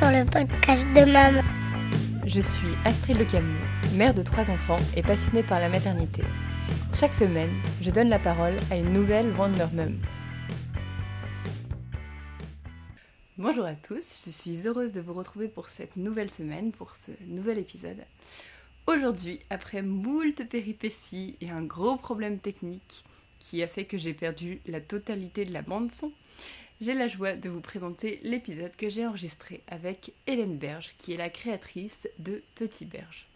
le de. Je suis Astrid Le Camus, mère de trois enfants et passionnée par la maternité. Chaque semaine, je donne la parole à une nouvelle Wonder Mum. Bonjour à tous, je suis heureuse de vous retrouver pour cette nouvelle semaine, pour ce nouvel épisode. Aujourd'hui, après moult péripéties et un gros problème technique qui a fait que j'ai perdu la totalité de la bande son, j'ai la joie de vous présenter l'épisode que j'ai enregistré avec Hélène Berge, qui est la créatrice de Petit Berge.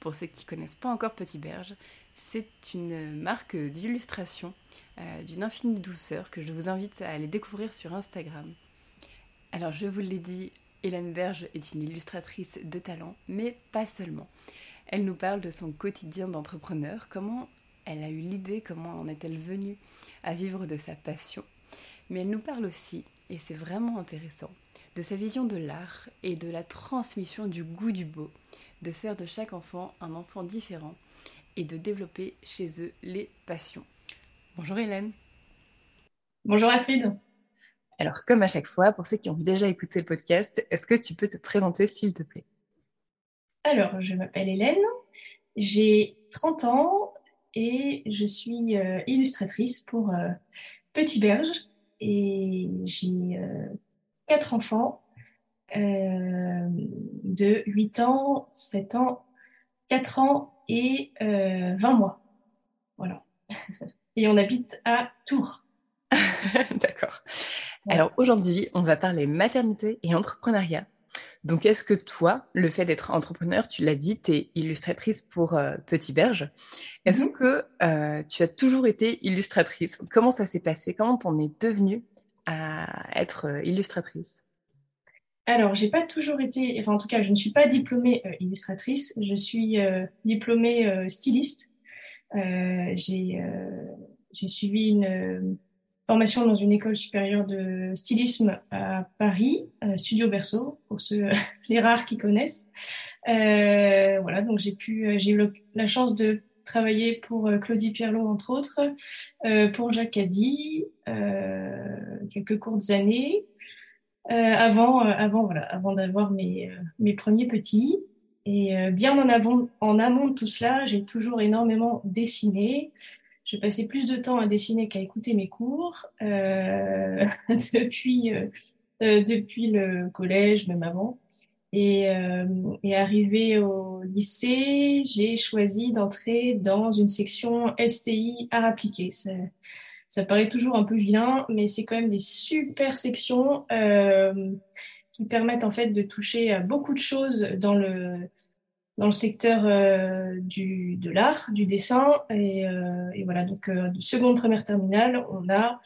Pour ceux qui ne connaissent pas encore Petit Berge, c'est une marque d'illustration euh, d'une infinie douceur que je vous invite à aller découvrir sur Instagram. Alors je vous l'ai dit, Hélène Berge est une illustratrice de talent, mais pas seulement. Elle nous parle de son quotidien d'entrepreneur, comment elle a eu l'idée, comment en est-elle venue à vivre de sa passion mais elle nous parle aussi, et c'est vraiment intéressant, de sa vision de l'art et de la transmission du goût du beau, de faire de chaque enfant un enfant différent et de développer chez eux les passions. Bonjour Hélène. Bonjour Astrid. Alors comme à chaque fois, pour ceux qui ont déjà écouté le podcast, est-ce que tu peux te présenter s'il te plaît? Alors, je m'appelle Hélène, j'ai 30 ans et je suis euh, illustratrice pour euh, Petit Berge, et j'ai euh, quatre enfants euh, de 8 ans, 7 ans, 4 ans et 20 euh, mois. Voilà. et on habite à Tours. D'accord. Alors aujourd'hui, on va parler maternité et entrepreneuriat. Donc, est-ce que toi, le fait d'être entrepreneur, tu l'as dit, tu es illustratrice pour Petit Berge. Est-ce mhm. que euh, tu as toujours été illustratrice? Comment ça s'est passé? Comment t'en es devenue à être euh, illustratrice? Alors, j'ai pas toujours été, enfin en tout cas, je ne suis pas diplômée euh, illustratrice, je suis diplômée styliste. j'ai suivi une formation dans une école supérieure de stylisme à Paris, Studio Berceau, pour ceux, les rares qui connaissent. Euh, voilà, donc j'ai pu, euh, j'ai eu la chance de travailler pour euh, Claudie Pierlot, entre autres, euh, pour Jacques Caddy, euh, quelques courtes années, avant, avant, voilà, avant d'avoir mes, mes premiers petits. Et bien en, avant, en amont de tout cela, j'ai toujours énormément dessiné. J'ai passé plus de temps à dessiner qu'à écouter mes cours euh, depuis, euh, euh, depuis le collège, même avant. Et, euh, et arrivé au lycée, j'ai choisi d'entrer dans une section STI art appliqué. Ça, ça paraît toujours un peu vilain, mais c'est quand même des super sections euh, qui permettent en fait de toucher à beaucoup de choses dans le dans le secteur euh, du, de l'art, du dessin. Et, euh, et voilà, donc euh, de seconde, première terminale, on a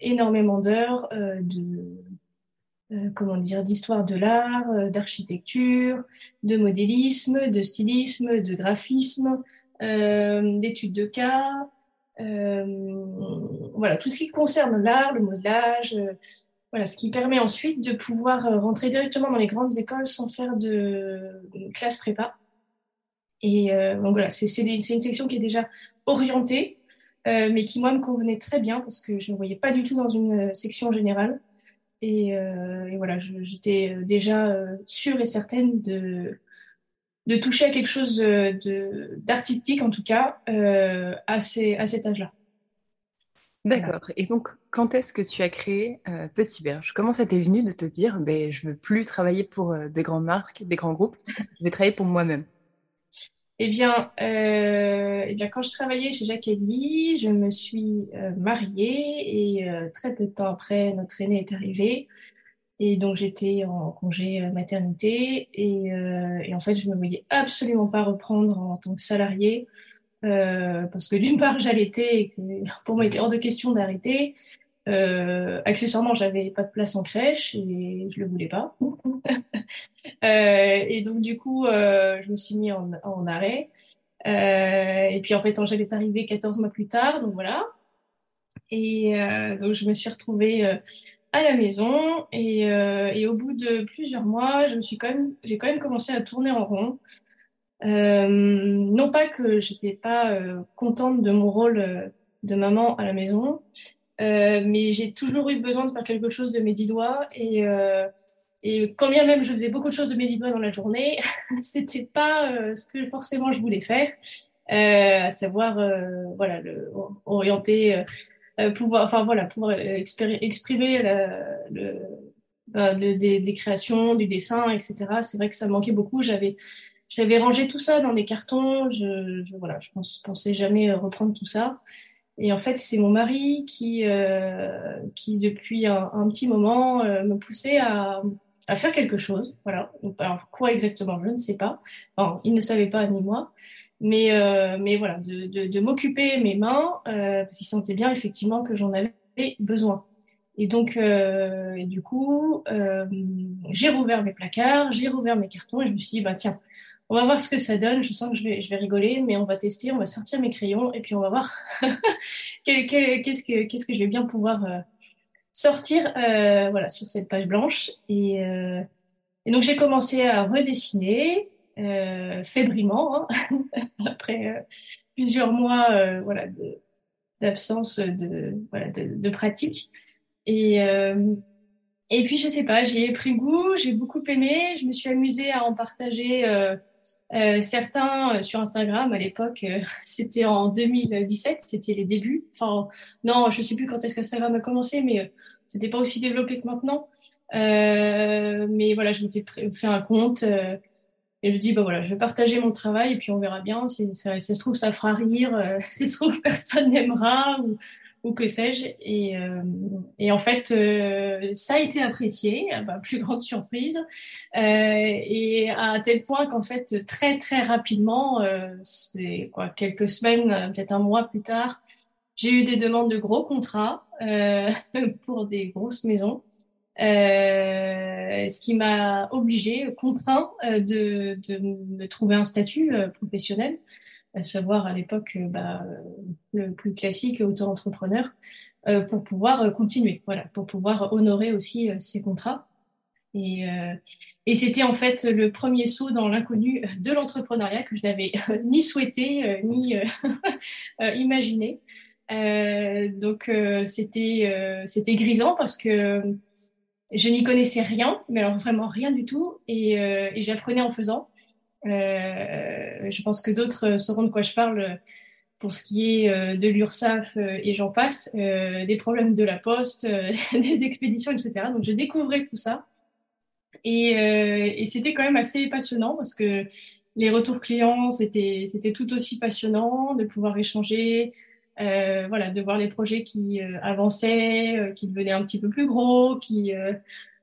énormément d'heures de comment dire d'histoire de l'art, d'architecture, de modélisme, de stylisme, de graphisme, d'études de cas. voilà, tout ce qui concerne l'art, le modelage, voilà, ce qui permet ensuite de pouvoir euh, rentrer directement dans les grandes écoles sans faire de, classe prépa. Et euh, donc voilà, c'est une section qui est déjà orientée, euh, mais qui moi me convenait très bien parce que je ne voyais pas du tout dans une section générale. Et, et voilà, j'étais déjà sûre et certaine de, de toucher à quelque chose d'artistique en tout cas à, ces, à cet âge-là. D'accord. Et donc, quand est-ce que tu as créé euh, Petit Berge? Comment ça t'est venu de te dire, ben, je veux plus travailler pour euh, des grandes marques, des grands groupes, je vais travailler pour moi-même? Eh bien, euh, eh bien, quand je travaillais chez Jacques Eddy, je me suis mariée et très peu de temps après, notre aîné est arrivé. Et donc, j'étais en congé maternité et, et, en fait, je ne me voyais absolument pas reprendre en tant que salariée euh, parce que d'une part j'allaitais et pour moi il était hors de question d'arrêter. Euh, accessoirement, j'avais pas de place en crèche et je le voulais pas. euh, et donc du coup, euh, je me suis mis en, en arrêt. Euh, et puis en fait, Angèle est arrivée 14 mois plus tard, donc voilà. Et euh, donc je me suis retrouvée à la maison et, et, au bout de plusieurs mois, je me suis quand même, j'ai quand même commencé à tourner en rond. Euh, non pas que j'étais pas euh, contente de mon rôle euh, de maman à la maison, mais j'ai toujours eu besoin de faire quelque chose de mes dix doigts et, et quand bien même je faisais beaucoup de choses de mes doigts dans la journée, c'était pas euh, ce que forcément je voulais faire, euh, à savoir euh, voilà le, orienter, pouvoir, enfin voilà pouvoir exprimer le, bah, des, des, créations, du dessin, etc. C'est vrai que ça manquait beaucoup. J'avais j'avais rangé tout ça dans des cartons. Je, voilà, je pensais jamais reprendre tout ça. Et en fait, c'est mon mari qui, euh, qui depuis un, petit moment, euh, me poussait à, à faire quelque chose. Voilà. alors, quoi exactement, je ne sais pas. Enfin, il ne savait pas, ni moi. Mais, euh, mais voilà, de, de, de m'occuper mes mains, euh, parce qu'il sentait bien effectivement que j'en avais besoin. Et donc, euh, et du coup, euh, j'ai rouvert mes placards, j'ai rouvert mes cartons et je me suis dit, bah tiens, on va voir ce que ça donne. Je sens que je vais, je vais rigoler, mais on va tester, on va sortir mes crayons et puis on va voir qu'est-ce que, qu'est-ce que je vais bien pouvoir euh, sortir, euh, voilà, sur cette page blanche. Et, euh, et donc j'ai commencé à redessiner euh, fébrilement hein, après euh, plusieurs mois, voilà, d'absence de, voilà, de, de, pratique. Et et puis, je sais pas, j'y ai pris goût, j'ai beaucoup aimé, je me suis amusée à en partager euh, certains euh, sur Instagram à l'époque, euh, c'était en 2017, c'était les débuts. Enfin, non, je sais plus quand est-ce que Instagram a commencé, mais c'était pas aussi développé que maintenant. mais voilà, je m'étais fait un compte et je me dis bah voilà, je vais partager mon travail et puis on verra bien. Si ça, se trouve, ça fera rire. si ça se trouve, personne n'aimera ou que sais-je. Et, euh, et, en fait, euh, ça a été apprécié, à plus grande surprise, euh, et à tel point qu'en fait, très très rapidement, c'est quoi, quelques semaines, peut-être un mois plus tard, j'ai eu des demandes de gros contrats pour des grosses maisons. Euh, ce qui m'a obligé, contraint de, de me trouver un statut professionnel à savoir à l'époque euh, bah, le plus classique auto-entrepreneur, euh, pour pouvoir euh, continuer, voilà, pour pouvoir honorer aussi ces contrats. Et, et c'était en fait le premier saut dans l'inconnu de l'entrepreneuriat que je n'avais ni souhaité ni imaginé. donc c'était c'était grisant parce que je n'y connaissais rien, mais alors vraiment rien du tout, et, et j'apprenais en faisant. Euh, je pense que d'autres sauront de quoi je parle pour ce qui est euh, de l'URSSAF euh, et j'en passe, des problèmes de la poste, des expéditions, etc. Donc je découvrais tout ça. Et, et c'était quand même assez passionnant parce que les retours clients, c'était tout aussi passionnant de pouvoir échanger, euh, voilà, de voir les projets qui avançaient, qui devenaient un petit peu plus gros, qui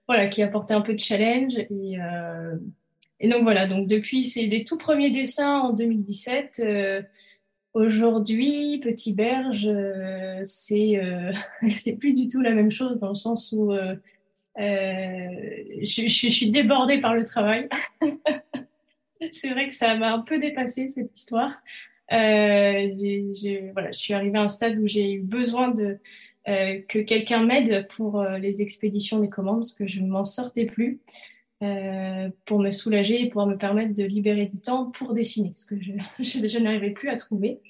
voilà, qui apportaient un peu de challenge. Et, et donc voilà, donc depuis c'est les tout premiers dessins en 2017. Euh, Aujourd'hui, Petit Berge, euh, c'est euh, plus du tout la même chose dans le sens où euh, euh je, je, je, suis débordée par le travail. c'est vrai que ça m'a un peu dépassé cette histoire. Euh, voilà, je suis arrivée à un stade où j'ai eu besoin de que quelqu'un m'aide pour les expéditions des commandes parce que je ne m'en sortais plus. Euh, pour me soulager et pouvoir me permettre de libérer du temps pour dessiner, ce que je, je, je n'arrivais plus à trouver.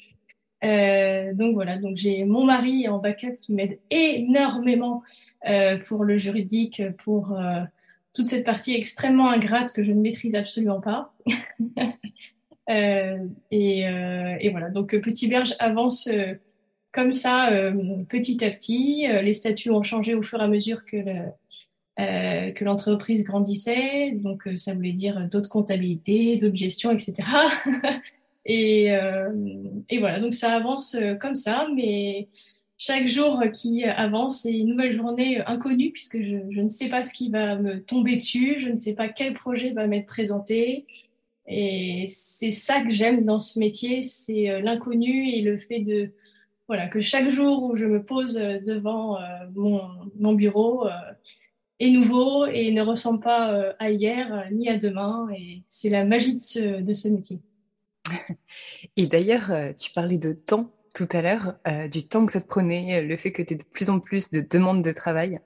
Euh, donc voilà, donc j'ai mon mari en backup qui m'aide énormément euh, pour le juridique, pour toute cette partie extrêmement ingrate que je ne maîtrise absolument pas. Et, et, voilà, donc Petit Berge avance comme ça petit à petit. les statuts ont changé au fur et à mesure que le, euh, que l'entreprise grandissait, donc euh, ça voulait dire d'autres comptabilités, d'autres gestions, etc. et, euh, voilà, donc ça avance euh, comme ça, mais chaque jour qui avance, c'est une nouvelle journée inconnue puisque je, ne sais pas ce qui va me tomber dessus, je ne sais pas quel projet va m'être présenté. Et c'est ça que j'aime dans ce métier, c'est l'inconnu et le fait de voilà que chaque jour où je me pose devant mon bureau, est nouveau et ne ressemble pas euh, à hier euh, ni à demain. Et c'est la magie de ce, de ce métier. Et d'ailleurs, euh, tu parlais de temps tout à l'heure, du temps que ça te prenait, le fait que tu aies de plus en plus de demandes de travail.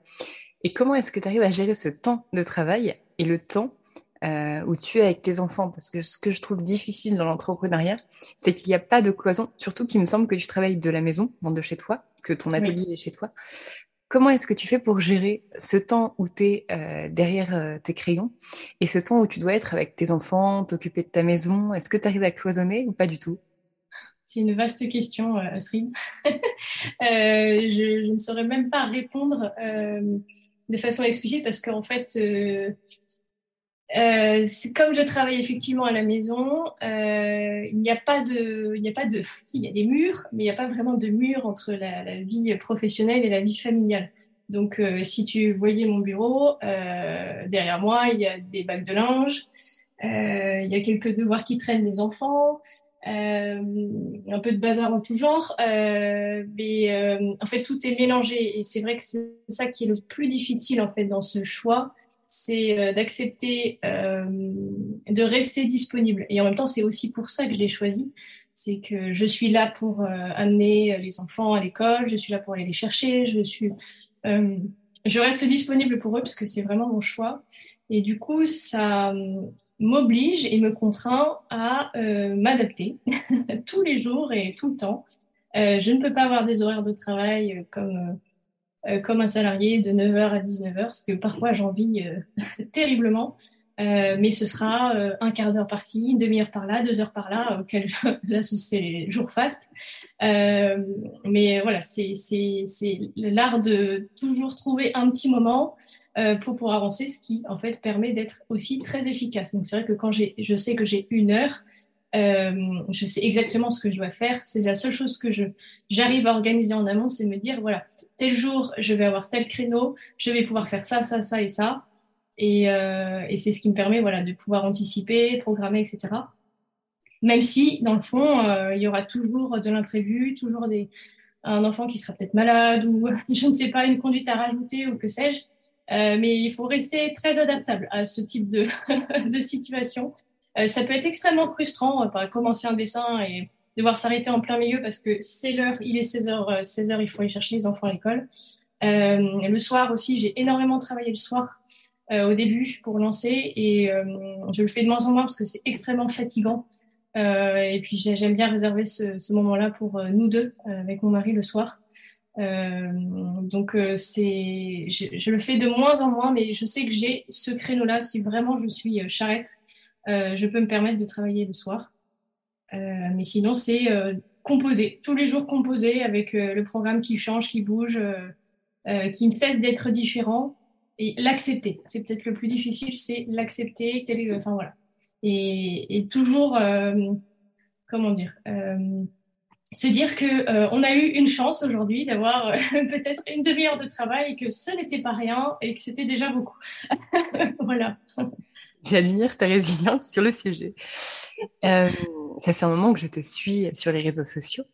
Et comment est-ce que tu arrives à gérer ce temps de travail et le temps euh, où tu es avec tes enfants? Parce que ce que je trouve difficile dans l'entrepreneuriat, c'est qu'il n'y a pas de cloison, surtout qu'il me semble que tu travailles de la maison, de chez toi, que ton atelier oui. est chez toi. Comment est-ce que tu fais pour gérer ce temps où tu es euh, derrière euh, tes crayons et ce temps où tu dois être avec tes enfants, t'occuper de ta maison? Est-ce que tu arrives à cloisonner ou pas du tout? C'est une vaste question, euh, Astrid. je, ne saurais même pas répondre de façon explicite parce qu'en fait, euh, comme je travaille effectivement à la maison, euh, il n'y a pas de, il n'y a pas de, il y a des murs, mais il n'y a pas vraiment de mur entre la, vie professionnelle et la vie familiale. Donc, euh, si tu voyais mon bureau, euh, derrière moi, il y a des bacs de linge, euh, il y a quelques devoirs qui traînent des enfants, un peu de bazar en tout genre, mais en fait, tout est mélangé et c'est vrai que c'est ça qui est le plus difficile en fait dans ce choix c'est euh, d'accepter euh, de rester disponible. Et en même temps, c'est aussi pour ça que je l'ai choisi. C'est que je suis là pour euh, amener les enfants à l'école, je suis là pour aller les chercher, je suis, je reste disponible pour eux parce que c'est vraiment mon choix. Et du coup, ça m'oblige et me contraint à m'adapter tous les jours et tout le temps. je ne peux pas avoir des horaires de travail comme euh, comme un salarié de 9h à 19h, ce que parfois j'envie euh, terriblement. Euh, mais ce sera euh, un quart d'heure par-ci, une demi-heure par-là, deux heures par-là, auquel là c'est jour fast. Euh, mais voilà, c'est l'art de toujours trouver un petit moment pour pouvoir avancer, ce qui en fait permet d'être aussi très efficace. Donc c'est vrai que quand je sais que j'ai une heure, je sais exactement ce que je dois faire. C'est la seule chose que j'arrive à organiser en amont, c'est me dire voilà tel jour, je vais avoir tel créneau, je vais pouvoir faire ça, ça, ça et ça. Et, euh, c'est ce qui me permet voilà, de pouvoir anticiper, programmer, etc. Même si, dans le fond, euh, il y aura toujours de l'imprévu, toujours des, un enfant qui sera peut-être malade ou, je ne sais pas, une conduite à rajouter ou que sais-je. Euh, mais il faut rester très adaptable à ce type de, de situation. Ça peut être extrêmement frustrant, commencer un dessin et devoir s'arrêter en plein milieu parce que c'est l'heure, il est 16h, 16h, euh, il faut aller chercher les enfants à l'école. Euh, le soir aussi, j'ai énormément travaillé le soir euh, au début pour lancer et je le fais de moins en moins parce que c'est extrêmement fatigant. Et puis j'aime bien réserver ce, moment-là pour nous deux avec mon mari le soir. donc c'est, je, le fais de moins en moins, mais je sais que j'ai ce créneau-là si vraiment je suis charrette. je peux me permettre de travailler le soir. Euh, mais sinon, c'est euh, composer, tous les jours composer avec euh, le programme qui change, qui bouge, qui ne cesse d'être différent et l'accepter. C'est peut-être le plus difficile, c'est l'accepter. Enfin voilà. Et, toujours, comment dire, se dire que on a eu une chance aujourd'hui d'avoir peut-être une demi-heure de travail et que ce n'était pas rien et que c'était déjà beaucoup. voilà. J'admire ta résilience sur le sujet. Euh, ça fait un moment que je te suis sur les réseaux sociaux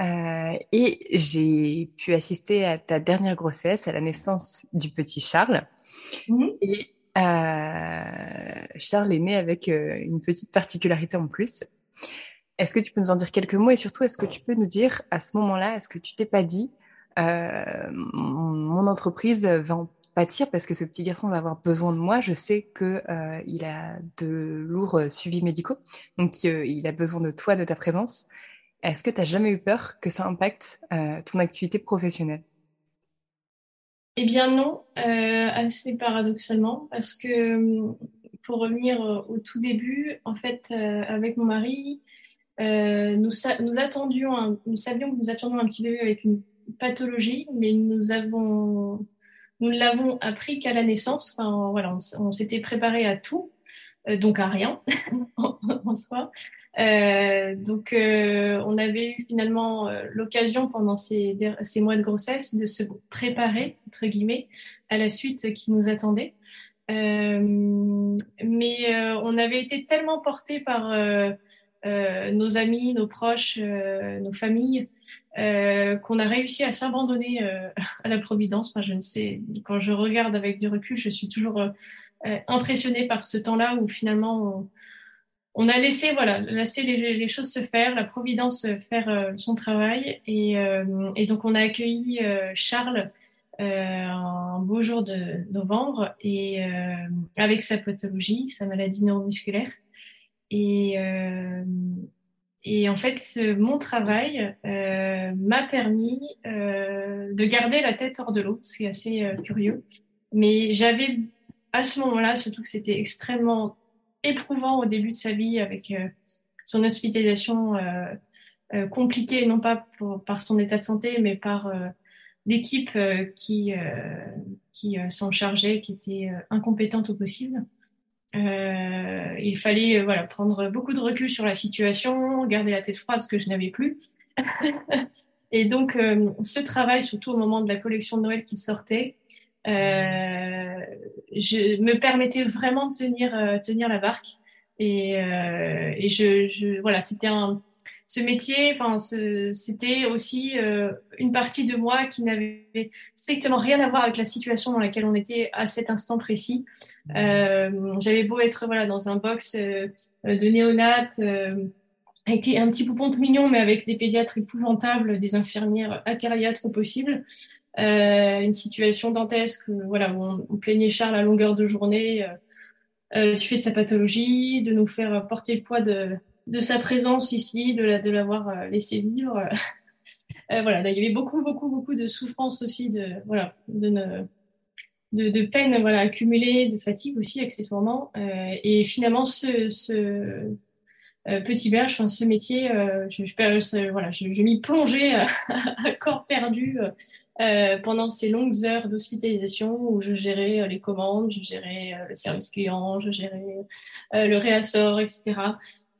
euh, et j'ai pu assister à ta dernière grossesse, à la naissance du petit Charles. Mmh. Et euh, Charles est né avec euh, une petite particularité en plus. Est-ce que tu peux nous en dire quelques mots et surtout est-ce que tu peux nous dire à ce moment-là, est-ce que tu t'es pas dit euh, mon entreprise va en pâtir parce que ce petit garçon va avoir besoin de moi. Je sais que euh, il a de lourds euh, suivis médicaux, donc euh, il a besoin de toi, de ta présence. Est-ce que tu n'as jamais eu peur que ça impacte euh, ton activité professionnelle? Eh bien non, assez paradoxalement, parce que pour revenir au tout début, en fait, avec mon mari, nous, nous attendions, nous savions que nous attendions un petit bébé avec une pathologie, mais nous avons nous ne l'avons appris qu'à la naissance. Enfin, voilà, on, s'était préparé à tout, euh, donc à rien en, soi. Euh, donc, euh, on avait eu finalement l'occasion pendant ces, mois de grossesse de se préparer, entre guillemets, à la suite qui nous attendait. Mais on avait été tellement portés par nos amis, nos proches, nos familles, euh, qu'on a réussi à s'abandonner euh, à la providence. Enfin, je ne sais, quand je regarde avec du recul, je suis toujours euh, euh impressionnée par ce temps-là où finalement on, on, a laissé, voilà, laissé les, choses se faire, la providence faire euh, son travail, et, et, donc on a accueilli Charles. un beau jour de novembre et avec sa pathologie, sa maladie neuromusculaire et et en fait, ce, mon travail euh, m'a permis euh, de garder la tête hors de l'eau. C'est assez euh, curieux. Mais j'avais à ce moment-là, surtout que c'était extrêmement éprouvant au début de sa vie avec euh, son hospitalisation euh, compliquée, non pas pour, par son état de santé, mais par l'équipe qui, qui s'en chargeait, qui était incompétente au possible. Euh, il fallait euh, voilà prendre beaucoup de recul sur la situation, garder la tête froide, ce que je n'avais plus. et donc, euh, ce travail, surtout au moment de la collection de Noël qui sortait, euh, je me permettais vraiment de tenir euh, tenir la barque. Et, et je, je, voilà, c'était un ce métier, enfin, c'était aussi euh, une partie de moi qui n'avait strictement rien à voir avec la situation dans laquelle on était à cet instant précis. Mmh. Euh, J'avais beau être voilà dans un box euh, de néonat, euh, avec un petit poupon tout mignon, mais avec des pédiatres épouvantables, des infirmières acariâtres au possible. Une situation dantesque, voilà, où on, on, plaignait Charles à longueur de journée du fait de sa pathologie, de nous faire porter le poids de, de sa présence ici, de, la, de l'avoir euh, laissé vivre. euh, voilà, il y avait beaucoup, beaucoup, beaucoup de souffrance aussi, de, voilà, de, de peine voilà, accumulée, de fatigue aussi accessoirement. Euh, et finalement, ce, petit berge, ce métier, je, voilà, je, m'y plongeais à corps perdu pendant ces longues heures d'hospitalisation où je gérais les commandes, je gérais le service client, je gérais le réassort, etc.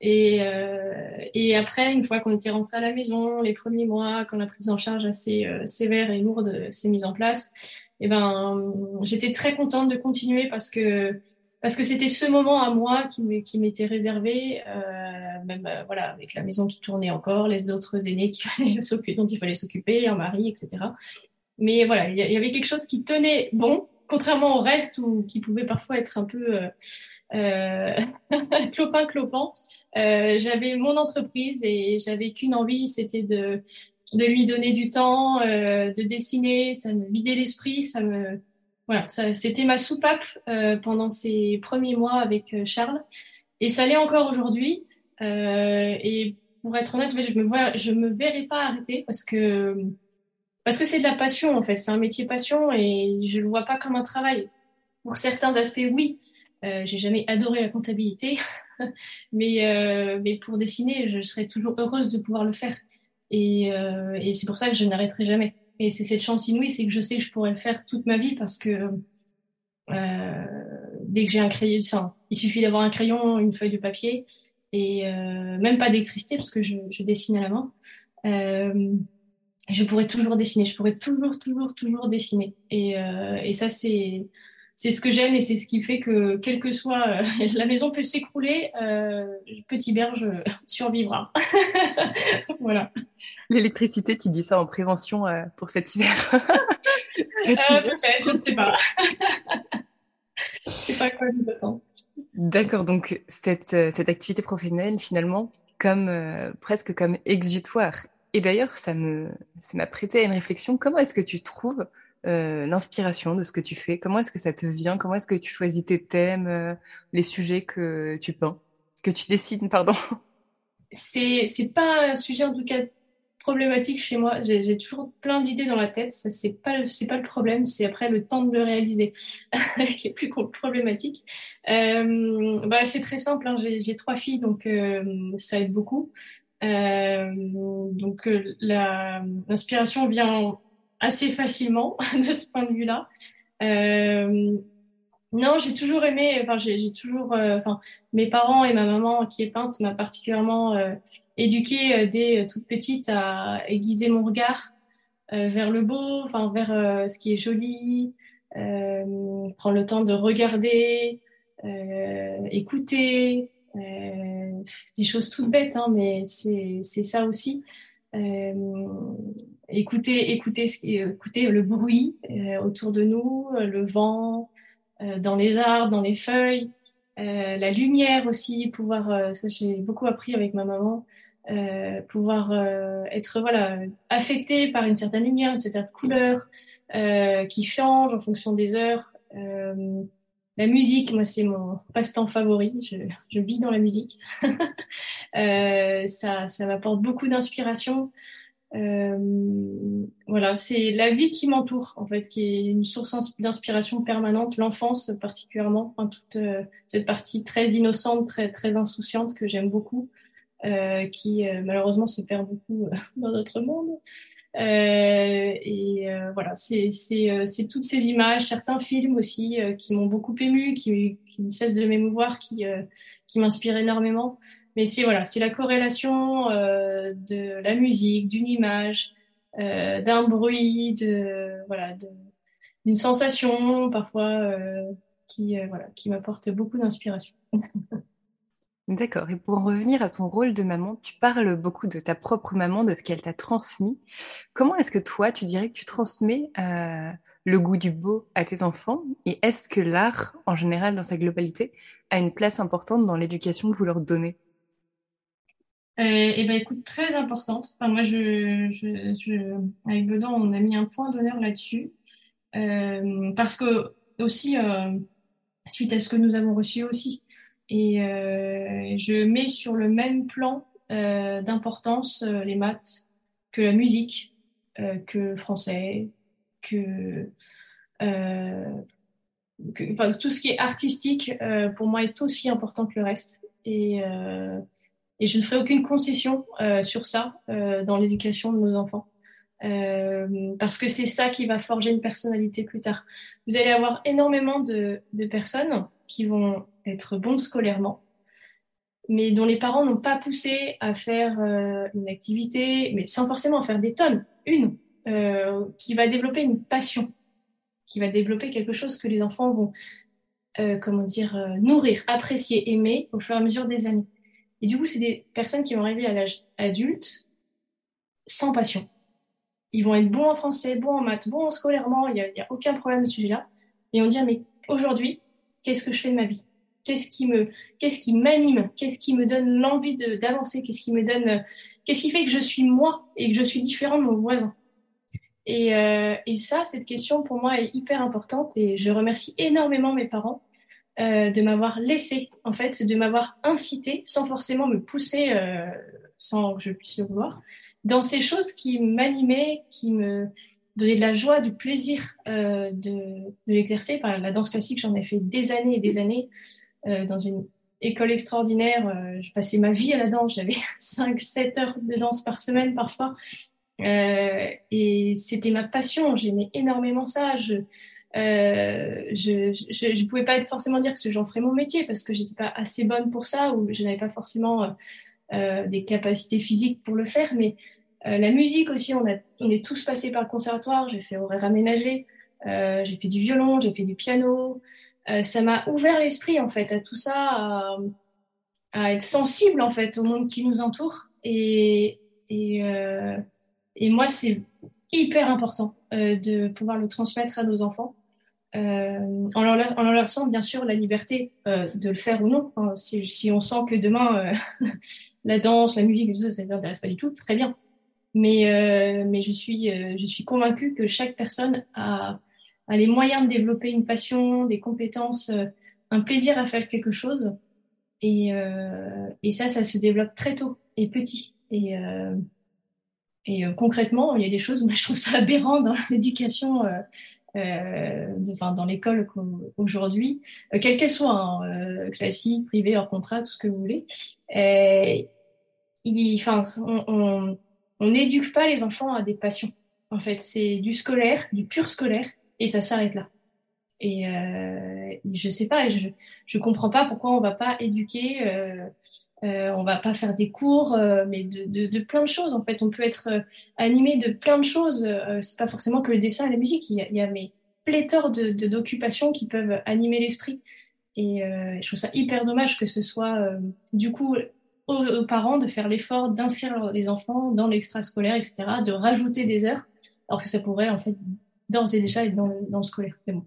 Et, euh, et après, une fois qu'on était rentré à la maison, les premiers mois, quand la prise en charge assez euh, sévère et lourde s'est mise en place, eh ben, j'étais très contente de continuer parce que parce que c'était ce moment à moi qui, m'était réservé, euh, même euh, voilà, avec la maison qui tournait encore, les autres aînés qui dont il fallait s'occuper, un mari, etc. Mais voilà, il y, avait quelque chose qui tenait bon, contrairement au reste où qui pouvait parfois être un peu euh, clopin clopin. Euh, j'avais mon entreprise et j'avais qu'une envie, c'était de de lui donner du temps, euh, de dessiner, ça me vidait l'esprit, ça me voilà, c'était ma soupape euh, pendant ces premiers mois avec Charles et ça l'est encore aujourd'hui. Et pour être honnête, je me vois, je me verrai pas arrêter parce que parce que c'est de la passion en fait, c'est un métier passion et je le vois pas comme un travail. Pour certains aspects, oui, euh, j'ai jamais adoré la comptabilité, mais, euh, mais pour dessiner, je serais toujours heureuse de pouvoir le faire. Et, euh, et c'est pour ça que je n'arrêterai jamais. Et c'est cette chance inouïe, c'est que je sais que je pourrais le faire toute ma vie parce que dès que j'ai un crayon, il suffit d'avoir un crayon, une feuille de papier et même pas d'électricité parce que je, dessine à la main. Je pourrais toujours dessiner, je pourrais toujours, toujours, toujours dessiner. Et ça, c'est c'est ce que j'aime et c'est ce qui fait que, quelle que soit euh, la maison peut s'écrouler, euh, Petit Berge survivra. voilà. L'électricité, tu dis ça en prévention euh, pour cet hiver euh, je ne sais pas. je ne sais pas quoi nous attend. D'accord, donc cette, euh, cette activité professionnelle, finalement, comme euh, presque comme exutoire. Et d'ailleurs, ça me ça m'a prêté à une réflexion. Comment est-ce que tu trouves euh, l'inspiration de ce que tu fais? Comment est-ce que ça te vient? Comment est-ce que tu choisis tes thèmes, euh, les sujets que tu peins, que tu dessines, pardon? C'est c'est pas un sujet en tout cas problématique chez moi. J'ai toujours plein d'idées dans la tête. Ça c'est pas c'est pas le problème. C'est après le temps de le réaliser qui est plus problématique. Euh, bah c'est très simple. Hein. J'ai trois filles donc ça aide beaucoup. Donc l'inspiration vient assez facilement de ce point de vue-là. Euh, non, j'ai toujours aimé, enfin, j'ai toujours, euh, enfin, mes parents et ma maman qui est peinte m'a particulièrement euh, éduquée euh, dès euh, toute petite à aiguiser mon regard vers le beau, enfin, vers ce qui est joli, prendre le temps de regarder, écouter, des choses toutes bêtes, hein, mais c'est ça aussi. Euh, écouter, écouter, écouter le bruit euh, autour de nous, le vent, euh, dans les arbres, dans les feuilles, euh, la lumière aussi, pouvoir, euh, ça j'ai beaucoup appris avec ma maman, euh, pouvoir être voilà affecté par une certaine lumière, une certaine couleur qui change en fonction des heures. la musique, moi, c'est mon passe-temps favori. Je, je, vis dans la musique. euh, ça, ça m'apporte beaucoup d'inspiration. Euh, voilà, c'est la vie qui m'entoure, en fait, qui est une source d'inspiration permanente. L'enfance, particulièrement, enfin, toute euh, cette partie très innocente, très, très insouciante que j'aime beaucoup, euh, qui euh, malheureusement se perd beaucoup dans notre monde. Euh, et euh, voilà, c'est euh, toutes ces images, certains films aussi qui m'ont beaucoup ému, qui, qui ne cessent de m'émouvoir, qui, qui m'inspirent énormément. Mais c'est voilà, c'est la corrélation de la musique, d'une image, d'un bruit, de voilà, d'une sensation parfois qui voilà, qui m'apporte beaucoup d'inspiration. D'accord. Et pour en revenir à ton rôle de maman, tu parles beaucoup de ta propre maman, de ce qu'elle t'a transmis. Comment est-ce que toi, tu dirais que tu transmets euh, le goût du beau à tes enfants? Et est-ce que l'art, en général, dans sa globalité, a une place importante dans l'éducation que vous leur donnez? Euh, Eh ben, écoute, très importante. Enfin, moi, je, je, je, avec Bedan, on a mis un point d'honneur là-dessus. Euh, parce que, aussi, euh, suite à ce que nous avons reçu aussi, et euh, je mets sur le même plan euh, d'importance euh, les maths que la musique, que le français, que, que, enfin, tout ce qui est artistique, pour moi, est aussi important que le reste. Et, et je ne ferai aucune concession sur ça dans l'éducation de nos enfants. Euh, parce que c'est ça qui va forger une personnalité plus tard. Vous allez avoir énormément de, de personnes qui vont être bons scolairement, mais dont les parents n'ont pas poussé à faire euh, une activité, mais sans forcément en faire des tonnes, une, euh, qui va développer une passion, qui va développer quelque chose que les enfants vont, euh, comment dire, euh, nourrir, apprécier, aimer au fur et à mesure des années. Et du coup, c'est des personnes qui vont arriver à l'âge adulte sans passion. Ils vont être bons en français, bons en maths, bons scolairement, il n'y a, aucun problème à ce sujet-là. Et on dit, ah, mais aujourd'hui, qu'est-ce que je fais de ma vie? Qu'est-ce qui me, qu'est-ce qui m'anime? Qu'est-ce qui me donne l'envie d'avancer? Qu'est-ce qui me donne, qu'est-ce qui fait que je suis moi et que je suis différent de mon voisin? Euh, et ça, cette question pour moi est hyper importante et je remercie énormément mes parents euh, de m'avoir laissé, en fait, de m'avoir incité sans forcément me pousser, euh, sans que je puisse le vouloir, dans ces choses qui m'animaient, qui me, donner de la joie, du plaisir euh, de, de l'exercer. Par la danse classique, j'en ai fait des années et des années dans une école extraordinaire. Je passais ma vie à la danse. J'avais 5-7 heures de danse par semaine parfois. Et c'était ma passion. J'aimais énormément ça. Euh, je, je, pouvais pas forcément dire que j'en ferais mon métier parce que j'étais pas assez bonne pour ça ou je n'avais pas forcément euh, des capacités physiques pour le faire. Mais euh, la musique aussi, on, est tous passés par le conservatoire. J'ai fait horaire aménagé, euh, j'ai fait du violon, j'ai fait du piano. Euh, ça m'a ouvert l'esprit en fait à tout ça, à, être sensible en fait au monde qui nous entoure. Et, euh, moi, c'est hyper important euh, de pouvoir le transmettre à nos enfants. Euh, en, leur, en leur laissant bien sûr la liberté euh, de le faire ou non. Enfin, si, si, on sent que demain euh, la danse, la musique, ça, ça ne t'intéresse pas du tout, très bien. Mais, euh, mais je, suis, je suis convaincue que chaque personne a, a les moyens de développer une passion, des compétences, un plaisir à faire quelque chose. Et, et ça, ça se développe très tôt et petit. Et, et concrètement, il y a des choses, moi je trouve ça aberrant dans l'éducation, enfin, dans l'école aujourd'hui, quelle qu'elle soit, hein, classique, privée, hors contrat, tout ce que vous voulez. il, on, on on n'éduque pas les enfants à des passions. En fait, c'est du scolaire, du pur scolaire, et ça s'arrête là. Et euh, je sais pas, je je comprends pas pourquoi on va pas éduquer, euh, euh, on va pas faire des cours, euh, mais de, plein de choses. En fait, on peut être euh, animé de plein de choses. Euh, c'est pas forcément que le dessin et la musique. Il y a, il y mais pléthore de d'occupations qui peuvent animer l'esprit. Et je trouve ça hyper dommage que ce soit du coup aux, parents de faire l'effort d'inscrire les enfants dans l'extrascolaire, etc., de rajouter des heures, alors que ça pourrait en fait d'ores et déjà être dans le, scolaire. Mais bon,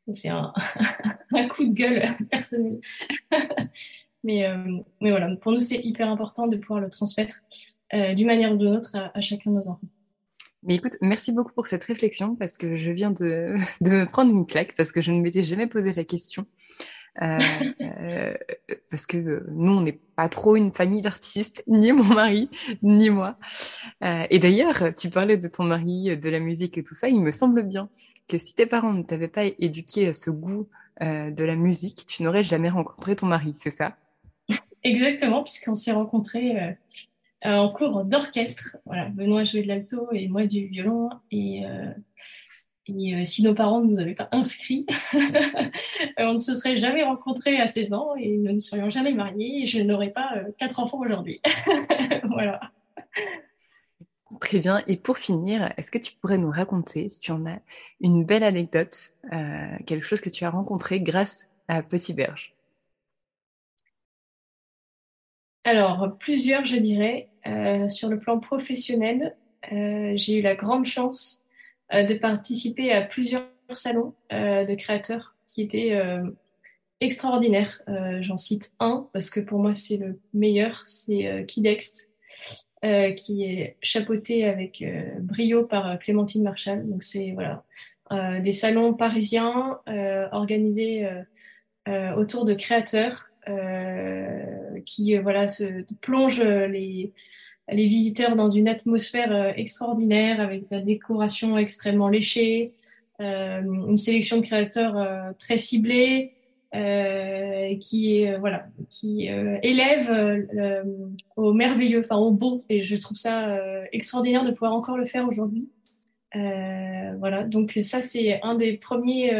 ça c'est un, coup de gueule personnel. mais, euh, mais voilà, pour nous c'est hyper important de pouvoir le transmettre euh, d'une manière ou d'une autre à, chacun de nos enfants. Mais écoute, merci beaucoup pour cette réflexion parce que je viens de, me prendre une claque parce que je ne m'étais jamais posé la question. Euh, parce que nous, on n'est pas trop une famille d'artistes, ni mon mari, ni moi. Et d'ailleurs, tu parlais de ton mari, de la musique et tout ça. Il me semble bien que si tes parents ne t'avaient pas éduqué à ce goût de la musique, tu n'aurais jamais rencontré ton mari, c'est ça? Exactement, puisqu'on s'est rencontrés en cours d'orchestre. Voilà, Benoît jouait de l'alto et moi du violon. Et, euh, si nos parents ne nous avaient pas inscrits, on ne se serait jamais rencontrés à 16 ans et nous ne serions jamais mariés et je n'aurais pas euh, quatre enfants aujourd'hui. voilà. Très bien. Et pour finir, est-ce que tu pourrais nous raconter, si tu en as, une belle anecdote, euh, quelque chose que tu as rencontré grâce à Petit Berge? Alors, plusieurs, je dirais. sur le plan professionnel, j'ai eu la grande chance euh, de participer à plusieurs salons euh, de créateurs qui étaient euh, extraordinaires. J'en cite un parce que pour moi c'est le meilleur, c'est Kidext. Euh, qui est chapeauté avec brio par Clémentine Marchal. Donc c'est voilà euh, des salons parisiens organisés autour de créateurs qui voilà se plongent les les visiteurs dans une atmosphère euh, extraordinaire avec la décoration extrêmement léchée, euh, une sélection de créateurs euh, très ciblée, qui voilà, qui élève au merveilleux, enfin au beau. Et je trouve ça extraordinaire de pouvoir encore le faire aujourd'hui. voilà, donc ça c'est un des premiers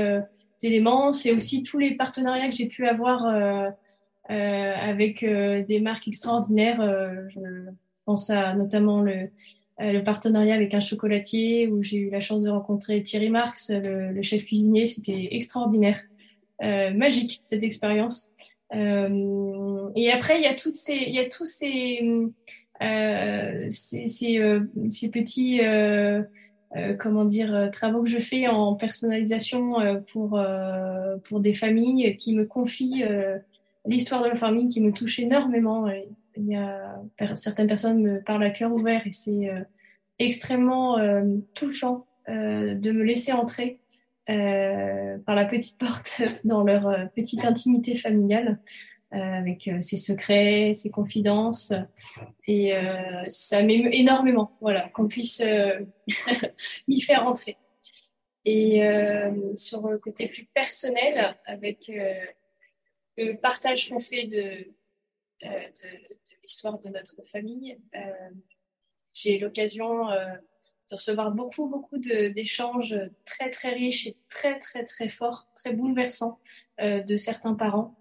éléments. C'est aussi tous les partenariats que j'ai pu avoir avec des marques extraordinaires. Je, pense à notamment le, euh, le partenariat avec un chocolatier où j'ai eu la chance de rencontrer Thierry Marx, le, chef cuisinier. C'était extraordinaire, euh, magique cette expérience. Euh, et après, il y a tous ces, euh, euh, petits, euh, travaux que je fais en personnalisation pour des familles qui me confient l'histoire de leur famille qui me touche énormément. Il y a certaines personnes me parlent à cœur ouvert et c'est euh, extrêmement euh, touchant euh, de me laisser entrer par la petite porte dans leur petite intimité familiale avec ses secrets, ses confidences et ça m'émeut énormément voilà qu'on puisse m'y faire entrer. Et sur le côté plus personnel, avec le partage qu'on fait de, de, de l'histoire de notre famille. Euh, j'ai l'occasion euh, de recevoir beaucoup, beaucoup d'échanges très, très riches et très, très, très forts, très bouleversants euh, de certains parents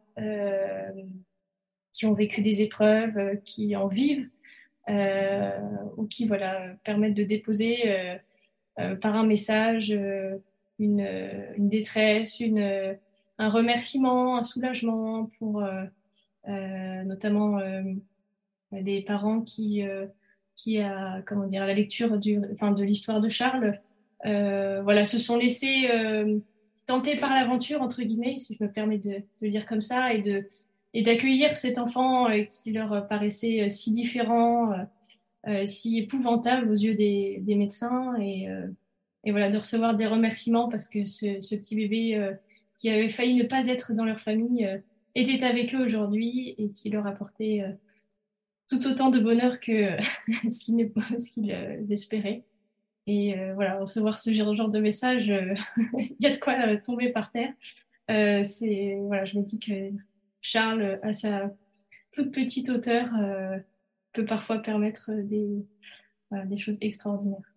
qui ont vécu des épreuves, qui en vivent ou qui voilà, permettent de déposer par un message une, une détresse, une, un remerciement, un soulagement pour notamment des parents qui, euh, qui a, comment dire, à la lecture du, enfin, de l'histoire de Charles, euh, voilà, se sont laissés euh, tenter par l'aventure, entre guillemets, si je me permets de, de dire comme ça, et de et d'accueillir cet enfant qui leur paraissait si différent, si épouvantable aux yeux des, des médecins, et, et voilà, de recevoir des remerciements parce que ce, ce petit bébé qui avait failli ne pas être dans leur famille était avec eux aujourd'hui et qui leur apportait tout autant de bonheur que ce qu'ils euh, espéraient. Et euh, voilà, recevoir ce genre de message, euh, il y a de quoi tomber par terre. voilà, je me dis que Charles, à sa toute petite hauteur, peut parfois permettre des choses extraordinaires.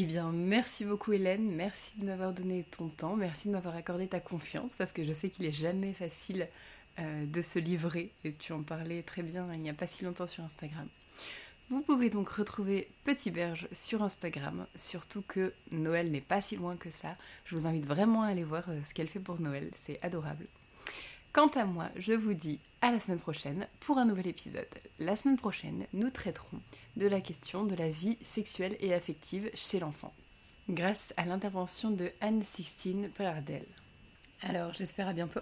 Eh bien, merci beaucoup Hélène, merci de m'avoir donné ton temps, merci de m'avoir accordé ta confiance parce que je sais qu'il est jamais facile euh, de se livrer. Et tu en parlais très bien il n'y a pas si longtemps sur Instagram. Vous pouvez donc retrouver Petit Berge sur Instagram, surtout que Noël n'est pas si loin que ça. Je vous invite vraiment à aller voir euh, ce qu'elle fait pour Noël, c'est adorable. Quant à moi, je vous dis à la semaine prochaine pour un nouvel épisode. La semaine prochaine, nous traiterons de la question de la vie sexuelle et affective chez l'enfant, grâce à l'intervention de Anne Sixtine Pardel. Alors, j'espère à bientôt.